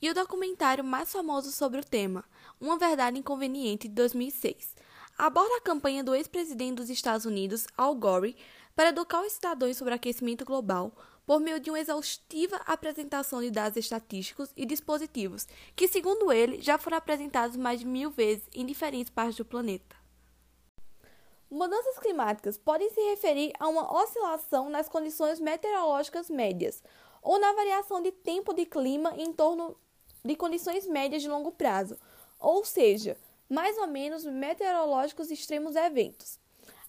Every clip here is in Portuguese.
e o documentário mais famoso sobre o tema, Uma Verdade Inconveniente, de 2006, aborda a campanha do ex-presidente dos Estados Unidos, Al Gore, para educar os cidadãos sobre aquecimento global por meio de uma exaustiva apresentação de dados estatísticos e dispositivos, que, segundo ele, já foram apresentados mais de mil vezes em diferentes partes do planeta. Mudanças climáticas podem se referir a uma oscilação nas condições meteorológicas médias ou na variação de tempo de clima em torno de condições médias de longo prazo, ou seja, mais ou menos meteorológicos extremos eventos.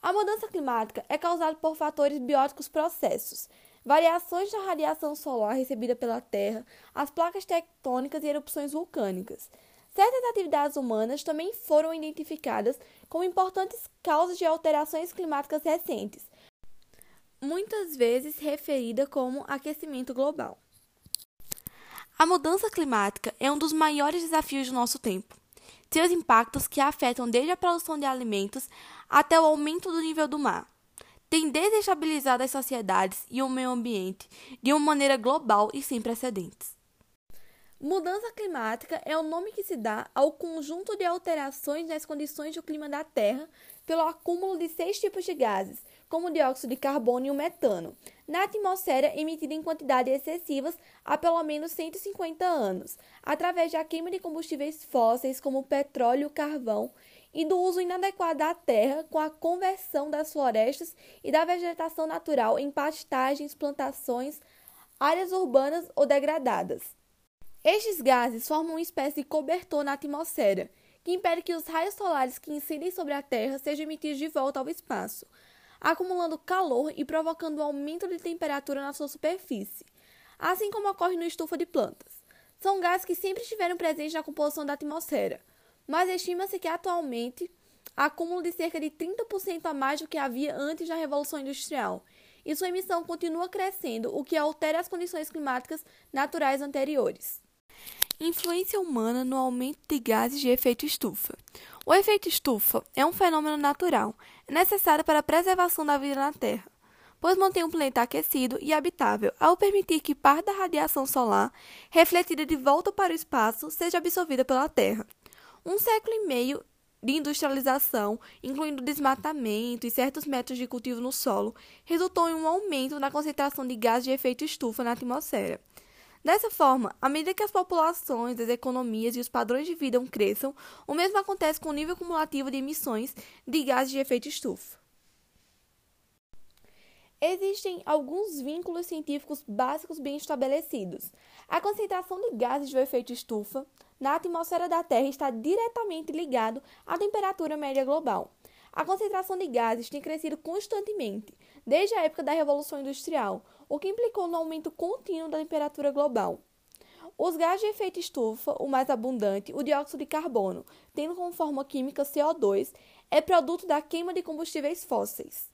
A mudança climática é causada por fatores bióticos processos, variações da radiação solar recebida pela Terra, as placas tectônicas e erupções vulcânicas. Certas atividades humanas também foram identificadas como importantes causas de alterações climáticas recentes, muitas vezes referida como aquecimento global. A mudança climática é um dos maiores desafios do nosso tempo. Seus impactos que afetam desde a produção de alimentos até o aumento do nível do mar têm desestabilizado as sociedades e o meio ambiente de uma maneira global e sem precedentes. Mudança climática é o nome que se dá ao conjunto de alterações nas condições do clima da Terra pelo acúmulo de seis tipos de gases, como o dióxido de carbono e o metano, na atmosfera emitida em quantidades excessivas há pelo menos 150 anos, através da queima de combustíveis fósseis como petróleo e carvão e do uso inadequado da terra com a conversão das florestas e da vegetação natural em pastagens, plantações, áreas urbanas ou degradadas. Estes gases formam uma espécie de cobertor na atmosfera, que impede que os raios solares que incidem sobre a Terra sejam emitidos de volta ao espaço, acumulando calor e provocando um aumento de temperatura na sua superfície, assim como ocorre no estufa de plantas. São gases que sempre estiveram presentes na composição da atmosfera, mas estima-se que atualmente acúmulo de cerca de 30% a mais do que havia antes da Revolução Industrial, e sua emissão continua crescendo, o que altera as condições climáticas naturais anteriores. Influência humana no aumento de gases de efeito estufa. O efeito estufa é um fenômeno natural, necessário para a preservação da vida na Terra, pois mantém o planeta aquecido e habitável, ao permitir que parte da radiação solar, refletida de volta para o espaço, seja absorvida pela Terra. Um século e meio de industrialização, incluindo desmatamento e certos métodos de cultivo no solo, resultou em um aumento na concentração de gases de efeito estufa na atmosfera. Dessa forma, à medida que as populações, as economias e os padrões de vida cresçam, o mesmo acontece com o nível cumulativo de emissões de gases de efeito estufa. Existem alguns vínculos científicos básicos bem estabelecidos. A concentração de gases de efeito estufa na atmosfera da Terra está diretamente ligado à temperatura média global. A concentração de gases tem crescido constantemente, desde a época da Revolução Industrial, o que implicou no aumento contínuo da temperatura global. Os gases de efeito estufa, o mais abundante, o dióxido de carbono, tendo como forma química CO2, é produto da queima de combustíveis fósseis.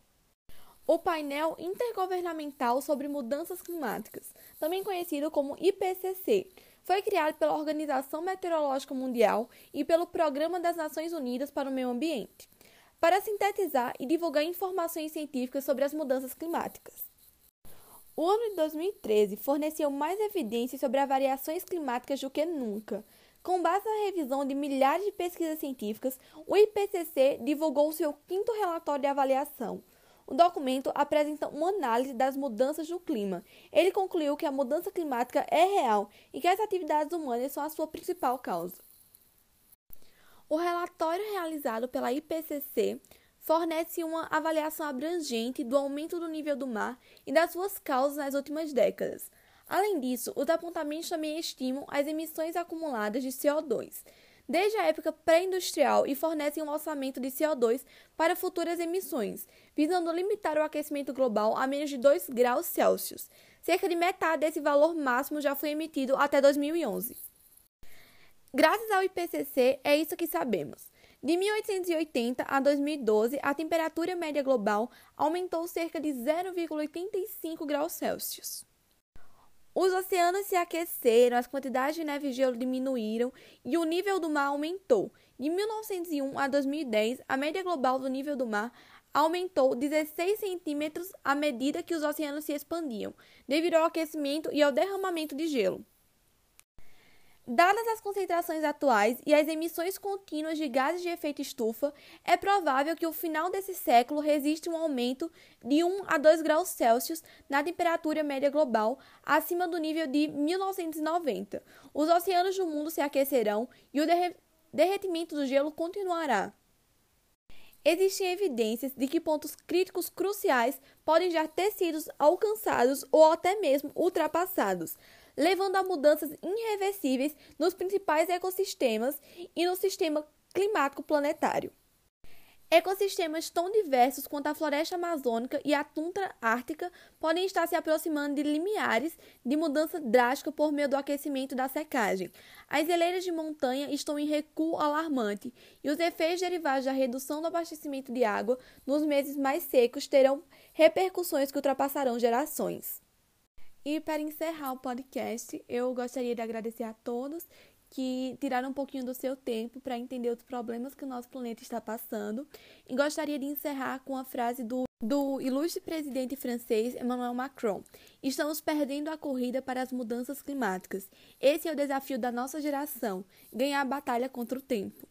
O painel intergovernamental sobre mudanças climáticas, também conhecido como IPCC, foi criado pela Organização Meteorológica Mundial e pelo Programa das Nações Unidas para o Meio Ambiente, para sintetizar e divulgar informações científicas sobre as mudanças climáticas. O ano de 2013 forneceu mais evidências sobre as variações climáticas do que nunca. Com base na revisão de milhares de pesquisas científicas, o IPCC divulgou seu quinto relatório de avaliação. O documento apresenta uma análise das mudanças do clima. Ele concluiu que a mudança climática é real e que as atividades humanas são a sua principal causa. O relatório realizado pela IPCC fornece uma avaliação abrangente do aumento do nível do mar e das suas causas nas últimas décadas. Além disso, os apontamentos também estimam as emissões acumuladas de CO2 desde a época pré-industrial e fornecem um orçamento de CO2 para futuras emissões, visando limitar o aquecimento global a menos de 2 graus Celsius. Cerca de metade desse valor máximo já foi emitido até 2011. Graças ao IPCC, é isso que sabemos. De 1880 a 2012, a temperatura média global aumentou cerca de 0,85 graus Celsius. Os oceanos se aqueceram, as quantidades de neve e gelo diminuíram e o nível do mar aumentou. De 1901 a 2010, a média global do nível do mar aumentou 16 centímetros à medida que os oceanos se expandiam, devido ao aquecimento e ao derramamento de gelo. Dadas as concentrações atuais e as emissões contínuas de gases de efeito estufa, é provável que o final desse século resista um aumento de 1 a 2 graus Celsius na temperatura média global acima do nível de 1990. Os oceanos do mundo se aquecerão e o derretimento do gelo continuará. Existem evidências de que pontos críticos cruciais podem já ter sido alcançados ou até mesmo ultrapassados levando a mudanças irreversíveis nos principais ecossistemas e no sistema climático planetário. Ecossistemas tão diversos quanto a floresta amazônica e a tundra ártica podem estar se aproximando de limiares de mudança drástica por meio do aquecimento da secagem. As geleiras de montanha estão em recuo alarmante e os efeitos derivados da redução do abastecimento de água nos meses mais secos terão repercussões que ultrapassarão gerações. E para encerrar o podcast, eu gostaria de agradecer a todos que tiraram um pouquinho do seu tempo para entender os problemas que o nosso planeta está passando. E gostaria de encerrar com a frase do, do ilustre presidente francês Emmanuel Macron: Estamos perdendo a corrida para as mudanças climáticas. Esse é o desafio da nossa geração: ganhar a batalha contra o tempo.